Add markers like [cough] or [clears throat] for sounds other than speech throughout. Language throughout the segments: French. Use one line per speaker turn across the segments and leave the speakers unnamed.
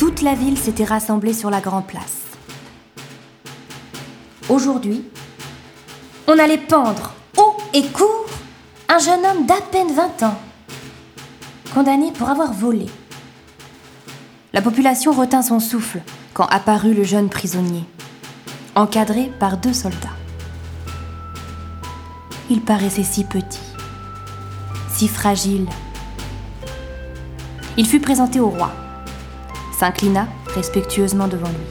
toute la ville s'était rassemblée sur la grande place. Aujourd'hui, on allait pendre haut et court un jeune homme d'à peine 20 ans, condamné pour avoir volé. La population retint son souffle quand apparut le jeune prisonnier, encadré par deux soldats. Il paraissait si petit, si fragile. Il fut présenté au roi, s'inclina respectueusement devant lui.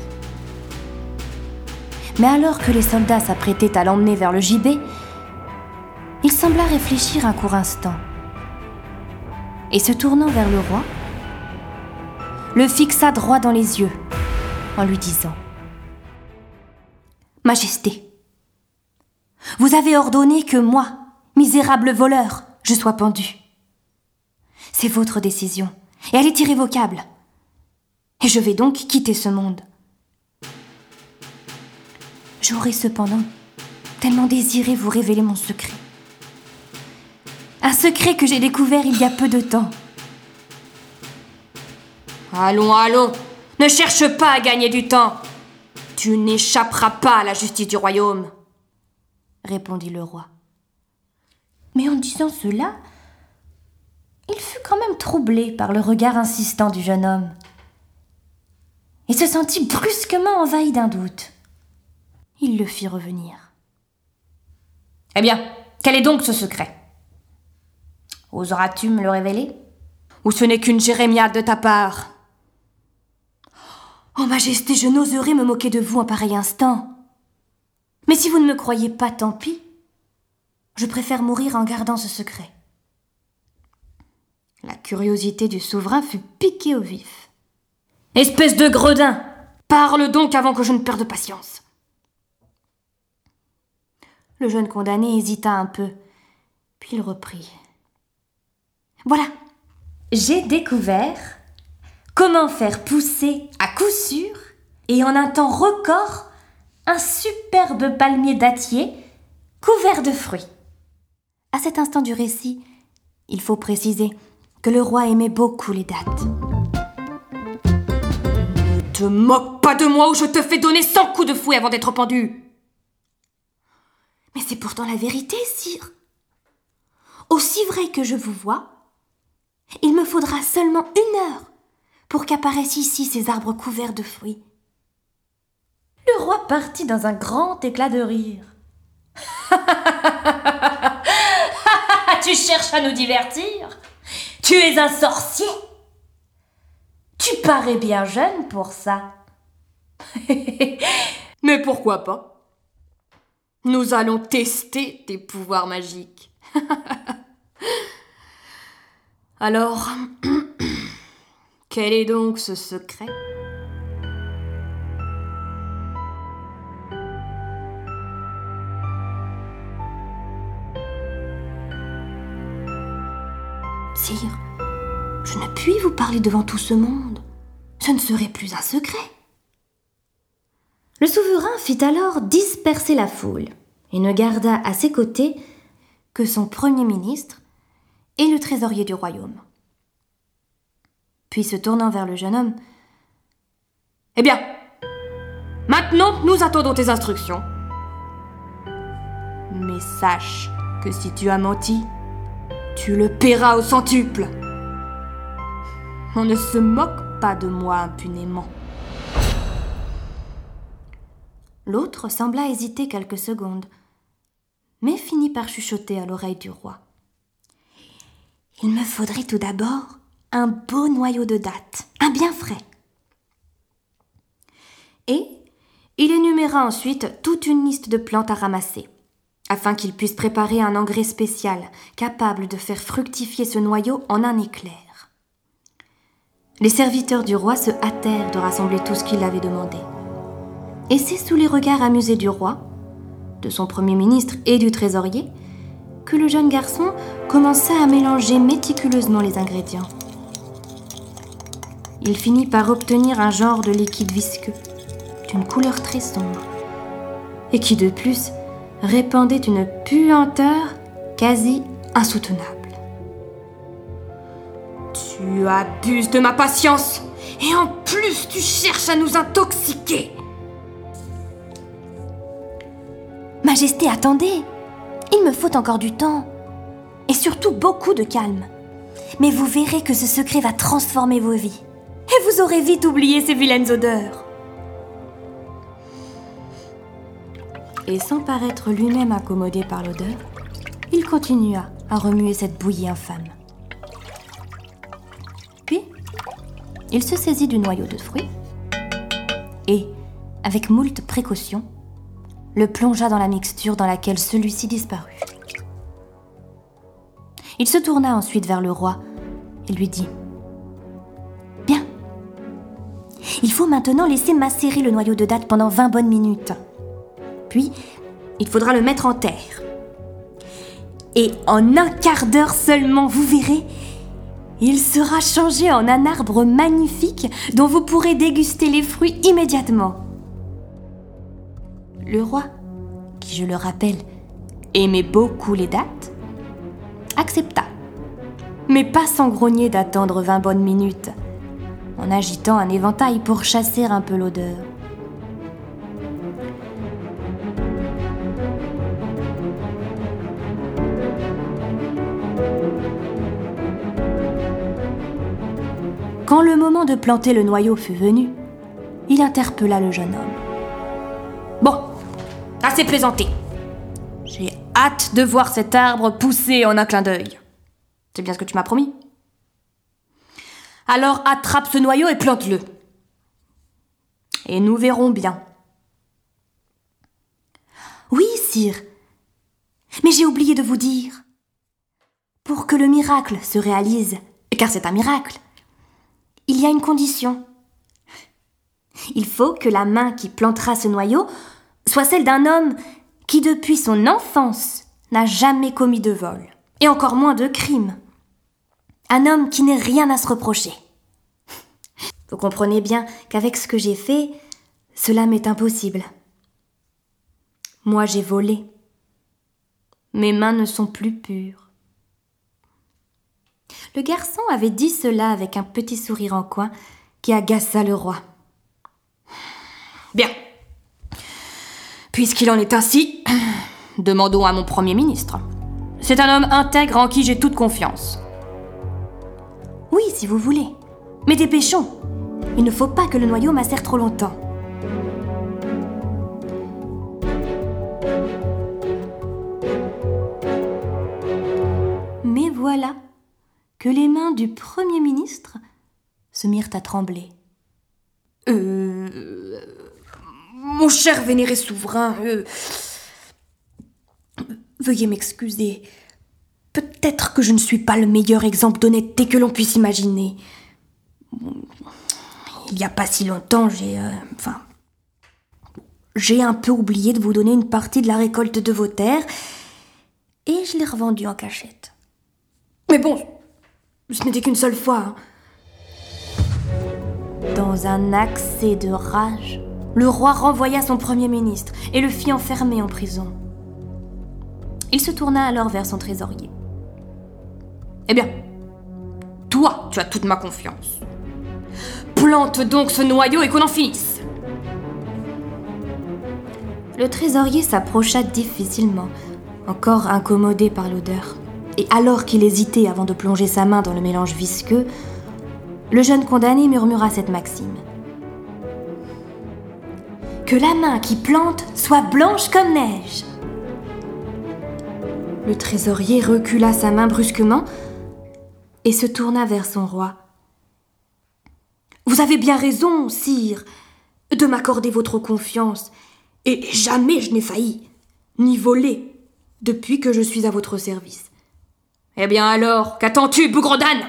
Mais alors que les soldats s'apprêtaient à l'emmener vers le gibet, il sembla réfléchir un court instant. Et se tournant vers le roi, le fixa droit dans les yeux en lui disant Majesté, vous avez ordonné que moi, misérable voleur, je sois pendu. C'est votre décision, et elle est irrévocable. Et je vais donc quitter ce monde. J'aurais cependant tellement désiré vous révéler mon secret. Un secret que j'ai découvert il y a peu de temps.
Allons, allons, ne cherche pas à gagner du temps. Tu n'échapperas pas à la justice du royaume, répondit le roi.
Mais en disant cela, il fut quand même troublé par le regard insistant du jeune homme et se sentit brusquement envahi d'un doute. Il le fit revenir.
Eh bien, quel est donc ce secret?
Oseras-tu me le révéler?
Ou ce n'est qu'une jérémiade de ta part?
Oh Majesté, je n'oserais me moquer de vous en pareil instant. Mais si vous ne me croyez pas, tant pis. Je préfère mourir en gardant ce secret. La curiosité du souverain fut piquée au vif.
Espèce de gredin Parle donc avant que je ne perde patience.
Le jeune condamné hésita un peu, puis il reprit. Voilà, j'ai découvert comment faire pousser à coup sûr et en un temps record un superbe palmier dattier couvert de fruits. À cet instant du récit, il faut préciser que le roi aimait beaucoup les dattes.
Te moque pas de moi ou je te fais donner cent coups de fouet avant d'être pendu.
Mais c'est pourtant la vérité, sire. Aussi vrai que je vous vois, il me faudra seulement une heure pour qu'apparaissent ici ces arbres couverts de fruits. Le roi partit dans un grand éclat de rire. [laughs]
tu cherches à nous divertir? Tu es un sorcier?
Tu parais bien jeune pour ça. [laughs]
Mais pourquoi pas? Nous allons tester tes pouvoirs magiques. [laughs] Alors, [clears throat] quel est donc ce secret?
Sire, je ne puis vous parler devant tout ce monde. Ce ne serait plus un secret. Le souverain fit alors disperser la foule et ne garda à ses côtés que son premier ministre et le trésorier du royaume. Puis se tournant vers le jeune homme,
Eh bien, maintenant nous attendons tes instructions. Mais sache que si tu as menti, tu le paieras au centuple. On ne se moque pas de moi impunément.
L'autre sembla hésiter quelques secondes, mais finit par chuchoter à l'oreille du roi. Il me faudrait tout d'abord un beau noyau de dattes, un bien frais. Et il énuméra ensuite toute une liste de plantes à ramasser, afin qu'il puisse préparer un engrais spécial capable de faire fructifier ce noyau en un éclair. Les serviteurs du roi se hâtèrent de rassembler tout ce qu'il avait demandé. Et c'est sous les regards amusés du roi, de son premier ministre et du trésorier que le jeune garçon commença à mélanger méticuleusement les ingrédients il finit par obtenir un genre de liquide visqueux, d'une couleur très sombre, et qui de plus répandait une puanteur quasi insoutenable.
Tu abuses de ma patience Et en plus, tu cherches à nous intoxiquer
Majesté, attendez Il me faut encore du temps. Et surtout beaucoup de calme. Mais vous verrez que ce secret va transformer vos vies. Et vous aurez vite oublié ces vilaines odeurs. Et sans paraître lui-même accommodé par l'odeur, il continua à remuer cette bouillie infâme. Il se saisit du noyau de fruits et, avec moult précautions, le plongea dans la mixture dans laquelle celui-ci disparut. Il se tourna ensuite vers le roi et lui dit Bien. Il faut maintenant laisser macérer le noyau de date pendant 20 bonnes minutes. Puis, il faudra le mettre en terre. Et en un quart d'heure seulement, vous verrez, il sera changé en un arbre magnifique dont vous pourrez déguster les fruits immédiatement. Le roi, qui je le rappelle, aimait beaucoup les dattes, accepta, mais pas sans grogner d'attendre vingt bonnes minutes, en agitant un éventail pour chasser un peu l'odeur. Quand le moment de planter le noyau fut venu, il interpella le jeune homme.
Bon, assez plaisanté. J'ai hâte de voir cet arbre pousser en un clin d'œil. C'est bien ce que tu m'as promis. Alors attrape ce noyau et plante-le. Et nous verrons bien.
Oui, sire. Mais j'ai oublié de vous dire. Pour que le miracle se réalise, car c'est un miracle, il y a une condition. Il faut que la main qui plantera ce noyau soit celle d'un homme qui depuis son enfance n'a jamais commis de vol, et encore moins de crime. Un homme qui n'ait rien à se reprocher. Vous comprenez bien qu'avec ce que j'ai fait, cela m'est impossible. Moi j'ai volé. Mes mains ne sont plus pures. Le garçon avait dit cela avec un petit sourire en coin qui agaça le roi.
Bien. Puisqu'il en est ainsi, [clears throat] demandons à mon Premier ministre. C'est un homme intègre en qui j'ai toute confiance.
Oui, si vous voulez. Mais dépêchons. Il ne faut pas que le noyau macère trop longtemps. Mais voilà que les mains du Premier ministre se mirent à trembler.
Euh. Mon cher vénéré souverain, euh, veuillez m'excuser. Peut-être que je ne suis pas le meilleur exemple d'honnêteté que l'on puisse imaginer. Il n'y a pas si longtemps, j'ai. Euh, enfin. J'ai un peu oublié de vous donner une partie de la récolte de vos terres, et je l'ai revendue en cachette. Mais bon, ce n'était qu'une seule fois. Hein.
Dans un accès de rage, le roi renvoya son premier ministre et le fit enfermer en prison. Il se tourna alors vers son trésorier.
Eh bien, toi, tu as toute ma confiance. Plante donc ce noyau et qu'on en finisse.
Le trésorier s'approcha difficilement, encore incommodé par l'odeur et alors qu'il hésitait avant de plonger sa main dans le mélange visqueux, le jeune condamné murmura cette maxime. Que la main qui plante soit blanche comme neige. Le trésorier recula sa main brusquement et se tourna vers son roi.
Vous avez bien raison, sire, de m'accorder votre confiance, et jamais je n'ai failli, ni volé, depuis que je suis à votre service. Eh bien alors, qu'attends-tu, bougre d'âne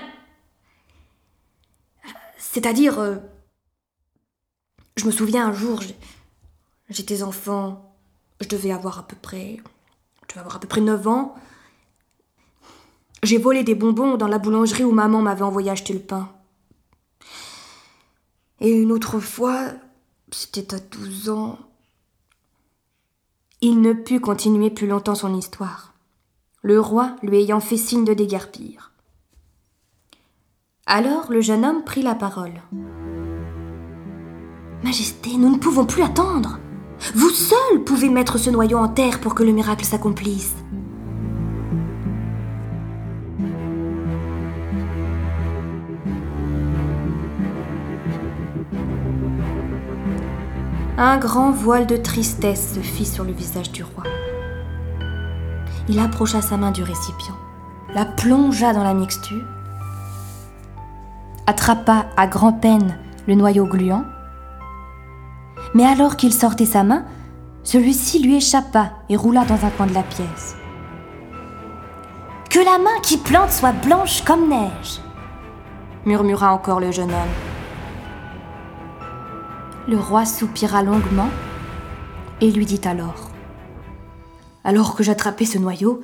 C'est-à-dire. Euh, je me souviens un jour, j'étais enfant, je devais avoir à peu près. Je devais avoir à peu près 9 ans. J'ai volé des bonbons dans la boulangerie où maman m'avait envoyé acheter le pain. Et une autre fois, c'était à 12 ans.
Il ne put continuer plus longtemps son histoire le roi lui ayant fait signe de déguerpir. Alors le jeune homme prit la parole.
Majesté, nous ne pouvons plus attendre. Vous seul pouvez mettre ce noyau en terre pour que le miracle s'accomplisse.
Un grand voile de tristesse se fit sur le visage du roi. Il approcha sa main du récipient, la plongea dans la mixture, attrapa à grand-peine le noyau gluant, mais alors qu'il sortait sa main, celui-ci lui échappa et roula dans un coin de la pièce.
Que la main qui plante soit blanche comme neige,
murmura encore le jeune homme. Le roi soupira longuement et lui dit alors Alors que j'attrapais ce noyau,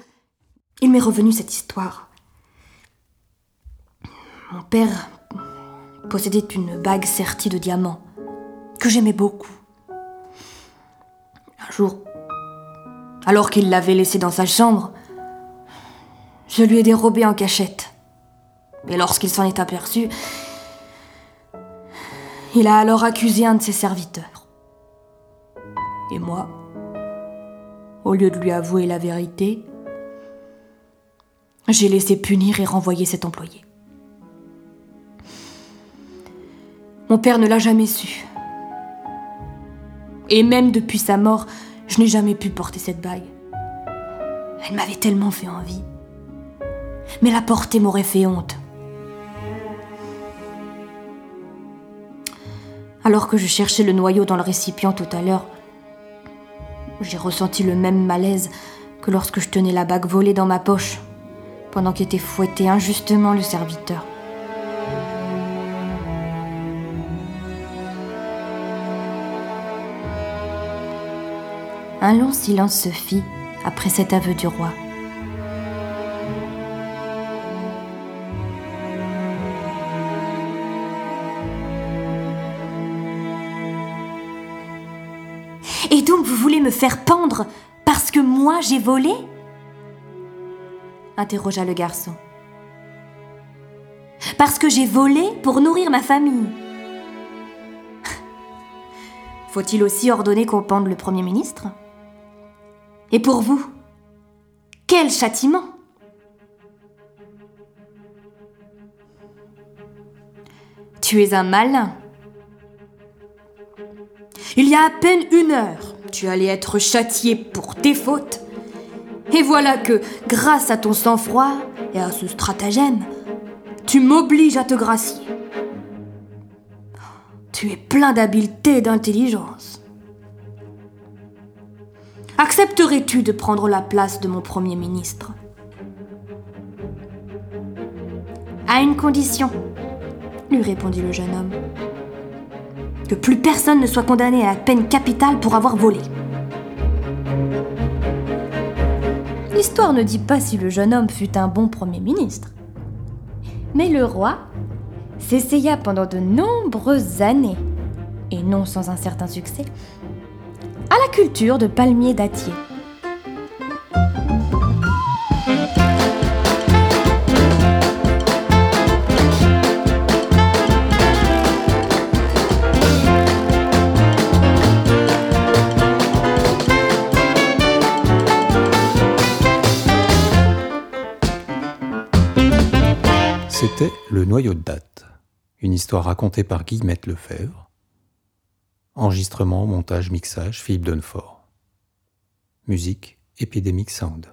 il m'est revenu cette histoire. Mon père possédait une bague sertie de diamants que j'aimais beaucoup. Un jour, alors qu'il l'avait laissée dans sa chambre, je lui ai dérobé en cachette. Et lorsqu'il s'en est aperçu, il a alors accusé un de ses serviteurs. Et moi, au lieu de lui avouer la vérité, j'ai laissé punir et renvoyer cet employé. Mon père ne l'a jamais su. Et même depuis sa mort, je n'ai jamais pu porter cette bague. Elle m'avait tellement fait envie. Mais la porter m'aurait fait honte. Alors que je cherchais le noyau dans le récipient tout à l'heure, j'ai ressenti le même malaise que lorsque je tenais la bague volée dans ma poche, pendant qu'était fouetté injustement le serviteur. Un long silence se fit après cet aveu du roi.
Faire pendre parce que moi j'ai volé
interrogea le garçon.
Parce que j'ai volé pour nourrir ma famille. [laughs]
Faut-il aussi ordonner qu'on pende le Premier ministre? Et pour vous, quel châtiment? Tu es un malin. Il y a à peine une heure, tu allais être châtié pour tes fautes. Et voilà que, grâce à ton sang-froid et à ce stratagème, tu m'obliges à te gracier. Tu es plein d'habileté et d'intelligence. Accepterais-tu de prendre la place de mon Premier ministre? À une condition, lui répondit le jeune homme. Que plus personne ne soit condamné à la peine capitale pour avoir volé. L'histoire ne dit pas si le jeune homme fut un bon Premier ministre. Mais le roi s'essaya pendant de nombreuses années, et non sans un certain succès, à la culture de palmiers dattiers.
Noyau de date, une histoire racontée par Guillemette Lefebvre. Enregistrement, montage, mixage, Philippe Donfort. Musique, Epidemic Sound.